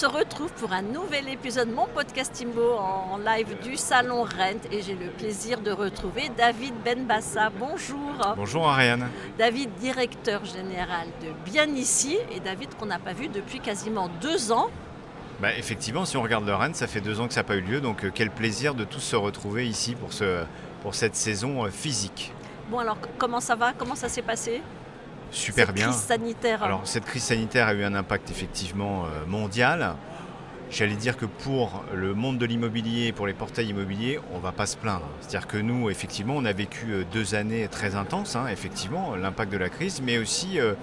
se retrouve pour un nouvel épisode de mon podcast Immo en live du Salon Rent et j'ai le plaisir de retrouver David Benbassa. Bonjour. Bonjour Ariane. David, directeur général de Bien Ici et David qu'on n'a pas vu depuis quasiment deux ans. Bah, effectivement, si on regarde le Rennes, ça fait deux ans que ça n'a pas eu lieu, donc euh, quel plaisir de tous se retrouver ici pour, ce, pour cette saison euh, physique. Bon alors comment ça va? Comment ça s'est passé? Super cette bien. Crise sanitaire. Alors cette crise sanitaire a eu un impact effectivement euh, mondial. J'allais dire que pour le monde de l'immobilier, pour les portails immobiliers, on ne va pas se plaindre. C'est-à-dire que nous, effectivement, on a vécu deux années très intenses, hein, effectivement, l'impact de la crise, mais aussi euh,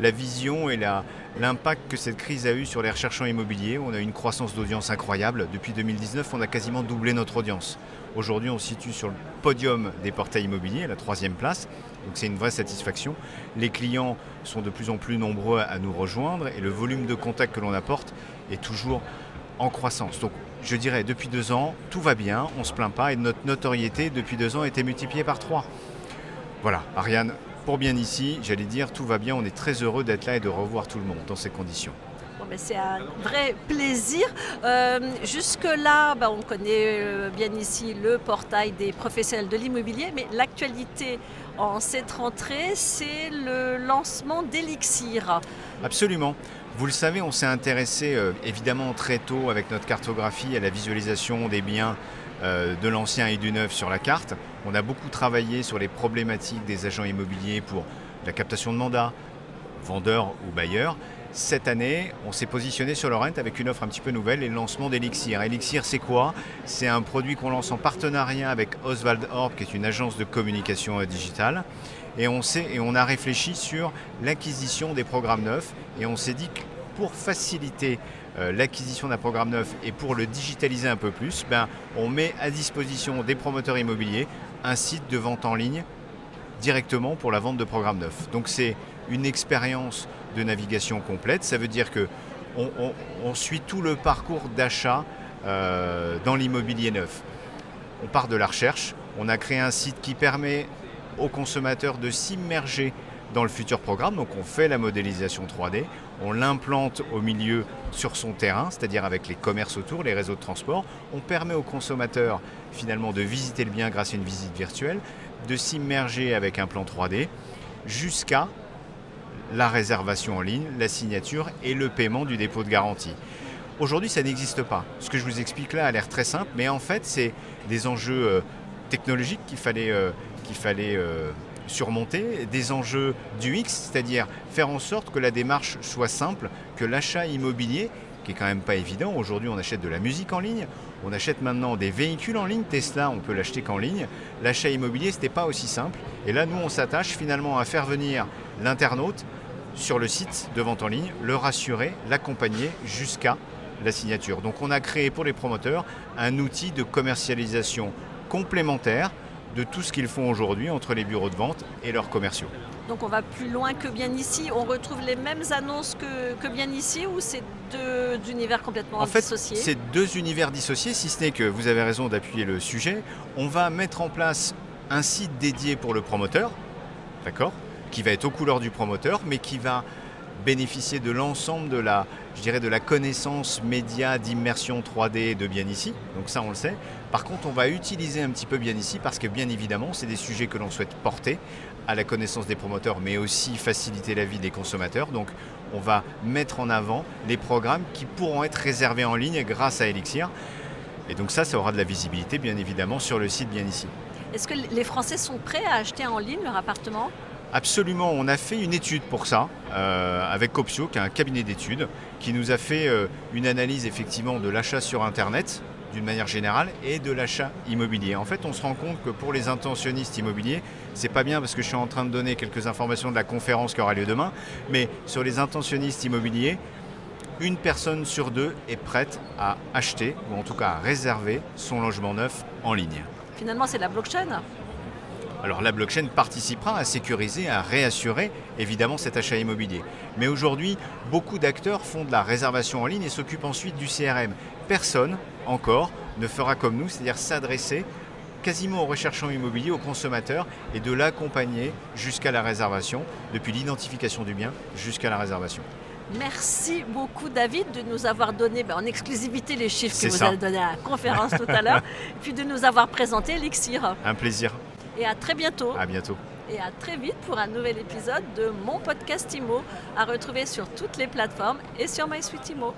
la vision et l'impact que cette crise a eu sur les recherchants immobiliers. On a eu une croissance d'audience incroyable. Depuis 2019, on a quasiment doublé notre audience. Aujourd'hui, on se situe sur le podium des portails immobiliers, la troisième place. Donc c'est une vraie satisfaction. Les clients sont de plus en plus nombreux à nous rejoindre et le volume de contacts que l'on apporte est toujours en croissance. Donc je dirais, depuis deux ans, tout va bien, on ne se plaint pas et notre notoriété depuis deux ans a été multipliée par trois. Voilà, Ariane, pour bien ici, j'allais dire, tout va bien, on est très heureux d'être là et de revoir tout le monde dans ces conditions. Ben, c'est un vrai plaisir. Euh, jusque-là, ben, on connaît euh, bien ici le portail des professionnels de l'immobilier, mais l'actualité en cette rentrée, c'est le lancement d'Elixir. Absolument. Vous le savez, on s'est intéressé euh, évidemment très tôt avec notre cartographie à la visualisation des biens euh, de l'ancien et du neuf sur la carte. On a beaucoup travaillé sur les problématiques des agents immobiliers pour la captation de mandats, vendeurs ou bailleurs. Cette année, on s'est positionné sur le rent avec une offre un petit peu nouvelle et le lancement d'Elixir. Elixir, c'est quoi? C'est un produit qu'on lance en partenariat avec Oswald Orb, qui est une agence de communication euh, digitale. Et on, sait, et on a réfléchi sur l'acquisition des programmes neufs. Et on s'est dit que pour faciliter euh, l'acquisition d'un programme neuf et pour le digitaliser un peu plus, ben, on met à disposition des promoteurs immobiliers un site de vente en ligne directement pour la vente de programmes neufs. Donc c'est une expérience de navigation complète. Ça veut dire que on, suit tout le parcours d'achat euh, dans l'immobilier neuf. On part de la recherche. On a créé un site qui permet aux consommateurs de s'immerger dans le futur programme. Donc on fait la modélisation 3D, on l'implante au milieu sur son terrain, c'est-à-dire avec les commerces autour, les réseaux de transport. On permet aux consommateurs finalement de visiter le bien grâce à une visite virtuelle, de s'immerger avec un plan 3D jusqu'à la réservation en ligne, la signature et le paiement du dépôt de garantie. Aujourd'hui, ça n'existe pas. Ce que je vous explique là a l'air très simple, mais en fait, c'est des enjeux euh, technologiques qu'il fallait, euh, qu'il fallait euh, surmonter, des enjeux du X, c'est-à-dire faire en sorte que la démarche soit simple, que l'achat immobilier, qui est quand même pas évident, aujourd'hui on achète de la musique en ligne, on achète maintenant des véhicules en ligne, Tesla on peut l'acheter qu'en ligne, l'achat immobilier c'était pas aussi simple, et là nous on s'attache finalement à faire venir l'internaute sur le site de vente en ligne, le rassurer, l'accompagner jusqu'à la signature. Donc on a créé pour les promoteurs un outil de commercialisation complémentaire de tout ce qu'ils font aujourd'hui entre les bureaux de vente et leurs commerciaux. Donc on va plus loin que bien ici. On retrouve les mêmes annonces que, bien ici ou c'est deux univers complètement en fait, dissociés C'est deux univers dissociés, si ce n'est que vous avez raison d'appuyer le sujet. On va mettre en place un site dédié pour le promoteur, d'accord, qui va être aux couleurs du promoteur, mais qui va bénéficier de l'ensemble de la, je dirais, de la connaissance média d'immersion 3D de bien ici. Donc ça, on le sait. Par contre, on va utiliser un petit peu bien ici parce que bien évidemment, c'est des sujets que l'on souhaite porter à la connaissance des promoteurs, mais aussi faciliter la vie des consommateurs. Donc, on va mettre en avant les programmes qui pourront être réservés en ligne grâce à Elixir. Et donc ça, ça aura de la visibilité, bien évidemment, sur le site bien ici. Est-ce que les Français sont prêts à acheter en ligne leur appartement? Absolument, on a fait une étude pour ça euh, avec Copsio, qui est un cabinet d'études, qui nous a fait euh, une analyse effectivement de l'achat sur Internet d'une manière générale et de l'achat immobilier. En fait, on se rend compte que pour les intentionnistes immobiliers, c'est pas bien parce que je suis en train de donner quelques informations de la conférence qui aura lieu demain, mais sur les intentionnistes immobiliers, une personne sur deux est prête à acheter ou en tout cas à réserver son logement neuf en ligne. Finalement, c'est la blockchain alors la blockchain participera à sécuriser, à réassurer évidemment cet achat immobilier. Mais aujourd'hui, beaucoup d'acteurs font de la réservation en ligne et s'occupent ensuite du CRM. Personne encore ne fera comme nous, c'est-à-dire s'adresser quasiment aux recherchants immobiliers, aux consommateurs, et de l'accompagner jusqu'à la réservation, depuis l'identification du bien jusqu'à la réservation. Merci beaucoup David de nous avoir donné ben, en exclusivité les chiffres que vous ça. avez donnés à la conférence tout à l'heure, puis de nous avoir présenté Elixir. Un plaisir. Et à très bientôt. À bientôt. Et à très vite pour un nouvel épisode de mon podcast IMO à retrouver sur toutes les plateformes et sur MySuite IMO.